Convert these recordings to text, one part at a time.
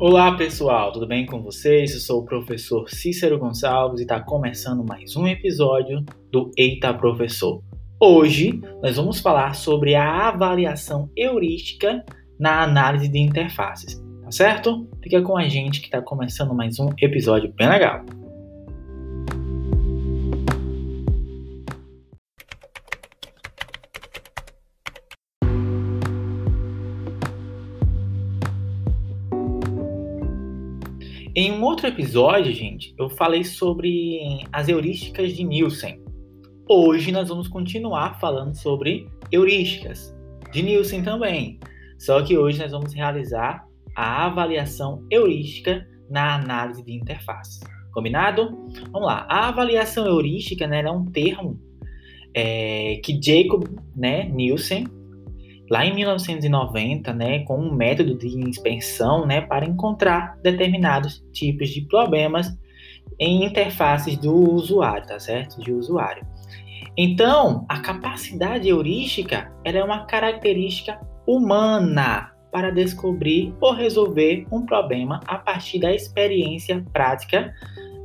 Olá pessoal, tudo bem com vocês? Eu sou o professor Cícero Gonçalves e está começando mais um episódio do Eita Professor. Hoje nós vamos falar sobre a avaliação heurística na análise de interfaces, tá certo? Fica com a gente que está começando mais um episódio bem legal. Em um outro episódio, gente, eu falei sobre as heurísticas de Nielsen. Hoje nós vamos continuar falando sobre heurísticas de Nielsen também. Só que hoje nós vamos realizar a avaliação heurística na análise de interface. Combinado? Vamos lá. A avaliação heurística né, é um termo é, que Jacob né, Nielsen lá em 1990, né, com um método de inspeção, né, para encontrar determinados tipos de problemas em interfaces do usuário, tá certo? De usuário. Então, a capacidade heurística é uma característica humana para descobrir ou resolver um problema a partir da experiência prática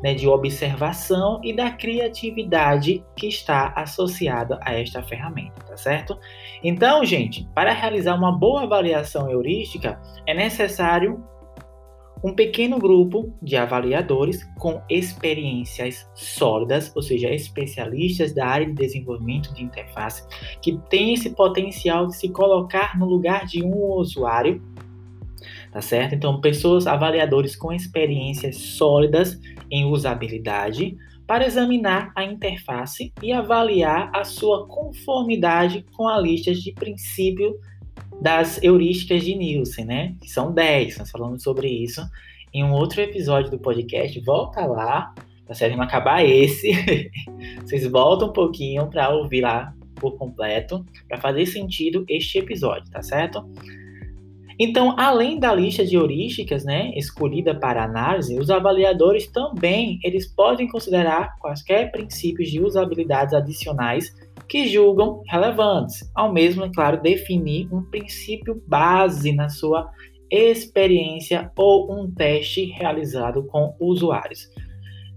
né, de observação e da criatividade que está associada a esta ferramenta, tá certo? Então, gente, para realizar uma boa avaliação heurística, é necessário um pequeno grupo de avaliadores com experiências sólidas, ou seja, especialistas da área de desenvolvimento de interface, que tem esse potencial de se colocar no lugar de um usuário tá certo? Então, pessoas avaliadores com experiências sólidas em usabilidade para examinar a interface e avaliar a sua conformidade com a lista de princípio das heurísticas de Nielsen, né? Que são 10, nós falamos sobre isso em um outro episódio do podcast. Volta lá, tá certo? Não acabar esse, vocês voltam um pouquinho para ouvir lá por completo, para fazer sentido este episódio, tá certo? Então, além da lista de heurísticas, né, escolhida para análise, os avaliadores também eles podem considerar quaisquer princípios de usabilidade adicionais que julgam relevantes, ao mesmo, é claro, definir um princípio base na sua experiência ou um teste realizado com usuários.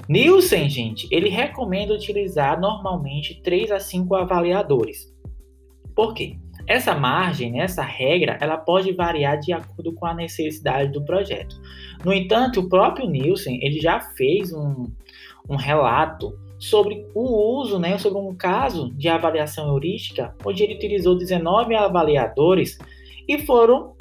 Nielsen, gente, ele recomenda utilizar normalmente 3 a 5 avaliadores. Por quê? Essa margem, né, essa regra, ela pode variar de acordo com a necessidade do projeto. No entanto, o próprio Nielsen ele já fez um, um relato sobre o uso, né, sobre um caso de avaliação heurística, onde ele utilizou 19 avaliadores e foram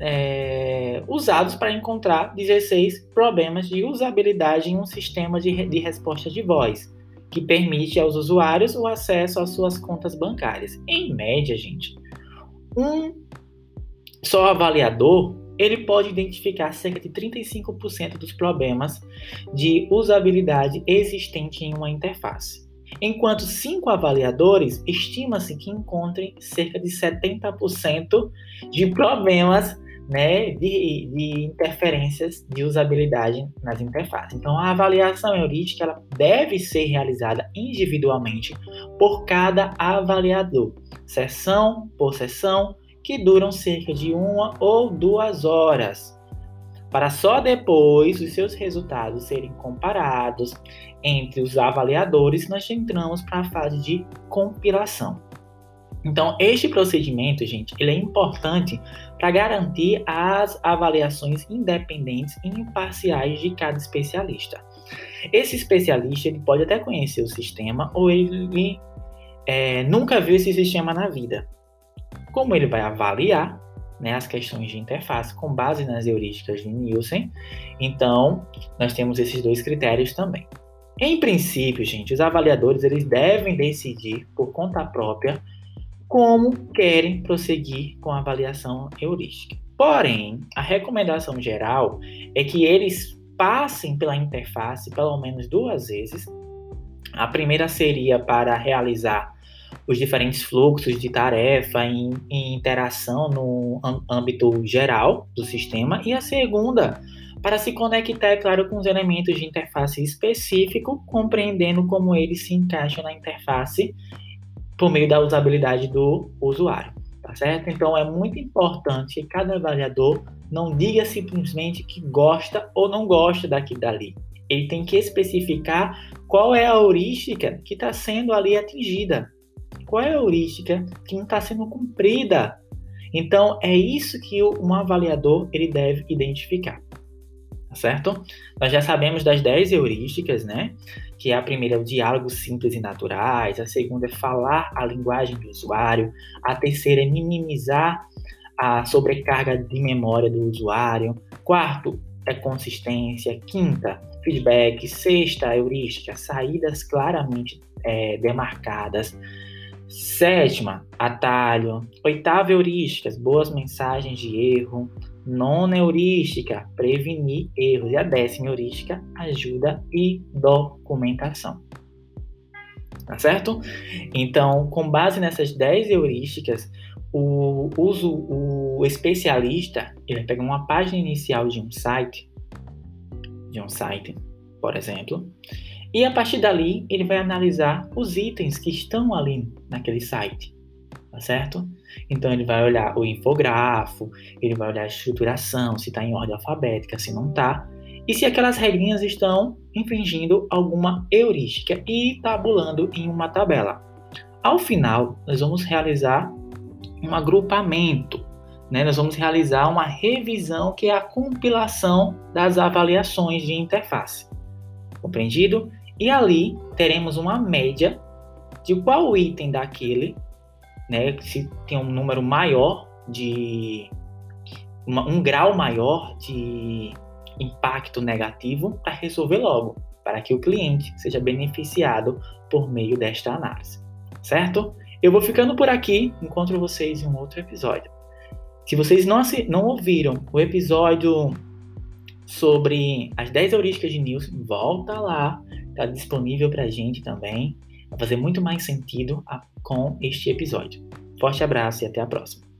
é, usados para encontrar 16 problemas de usabilidade em um sistema de, de resposta de voz que permite aos usuários o acesso às suas contas bancárias. Em média, gente, um só avaliador ele pode identificar cerca de 35% dos problemas de usabilidade existente em uma interface. Enquanto cinco avaliadores estima-se que encontrem cerca de 70% de problemas né, de, de, interferências de usabilidade nas interfaces. Então, a avaliação heurística ela deve ser realizada individualmente por cada avaliador, sessão por sessão, que duram cerca de uma ou duas horas, para só depois os seus resultados serem comparados entre os avaliadores, nós entramos para a fase de compilação. Então, este procedimento, gente, ele é importante para garantir as avaliações independentes e imparciais de cada especialista. Esse especialista ele pode até conhecer o sistema ou ele é, nunca viu esse sistema na vida. Como ele vai avaliar né, as questões de interface com base nas heurísticas de Nielsen, então nós temos esses dois critérios também. Em princípio, gente, os avaliadores eles devem decidir por conta própria como querem prosseguir com a avaliação heurística. Porém, a recomendação geral é que eles passem pela interface pelo menos duas vezes. A primeira seria para realizar os diferentes fluxos de tarefa em, em interação no âmbito geral do sistema, e a segunda para se conectar, é claro, com os elementos de interface específico, compreendendo como eles se encaixam na interface por meio da usabilidade do usuário, tá certo? Então é muito importante que cada avaliador não diga simplesmente que gosta ou não gosta daqui dali. Ele tem que especificar qual é a heurística que está sendo ali atingida. Qual é a heurística que não está sendo cumprida. Então, é isso que um avaliador ele deve identificar. Tá certo? Nós já sabemos das 10 heurísticas, né? Que a primeira é o diálogo simples e naturais, a segunda é falar a linguagem do usuário, a terceira é minimizar a sobrecarga de memória do usuário. Quarto é consistência. Quinta, feedback. Sexta, heurística, saídas claramente é, demarcadas. Sétima, atalho. Oitava, heurísticas, boas mensagens de erro. Nona heurística, prevenir erros. E a décima heurística, ajuda e documentação. Tá certo? Então, com base nessas 10 heurísticas, o uso o especialista ele pega uma página inicial de um site de um site por exemplo e a partir dali ele vai analisar os itens que estão ali naquele site tá certo então ele vai olhar o infografo ele vai olhar a estruturação se está em ordem alfabética se não está e se aquelas regrinhas estão infringindo alguma heurística e tabulando em uma tabela ao final nós vamos realizar um agrupamento. Né? Nós vamos realizar uma revisão, que é a compilação das avaliações de interface. Compreendido? E ali teremos uma média de qual item daquele, né, se tem um número maior de uma, um grau maior de impacto negativo para resolver logo, para que o cliente seja beneficiado por meio desta análise, certo? Eu vou ficando por aqui, encontro vocês em um outro episódio. Se vocês não, não ouviram o episódio sobre as 10 heurísticas de Nilson, volta lá, está disponível para a gente também. Fazer muito mais sentido a, com este episódio. Forte abraço e até a próxima.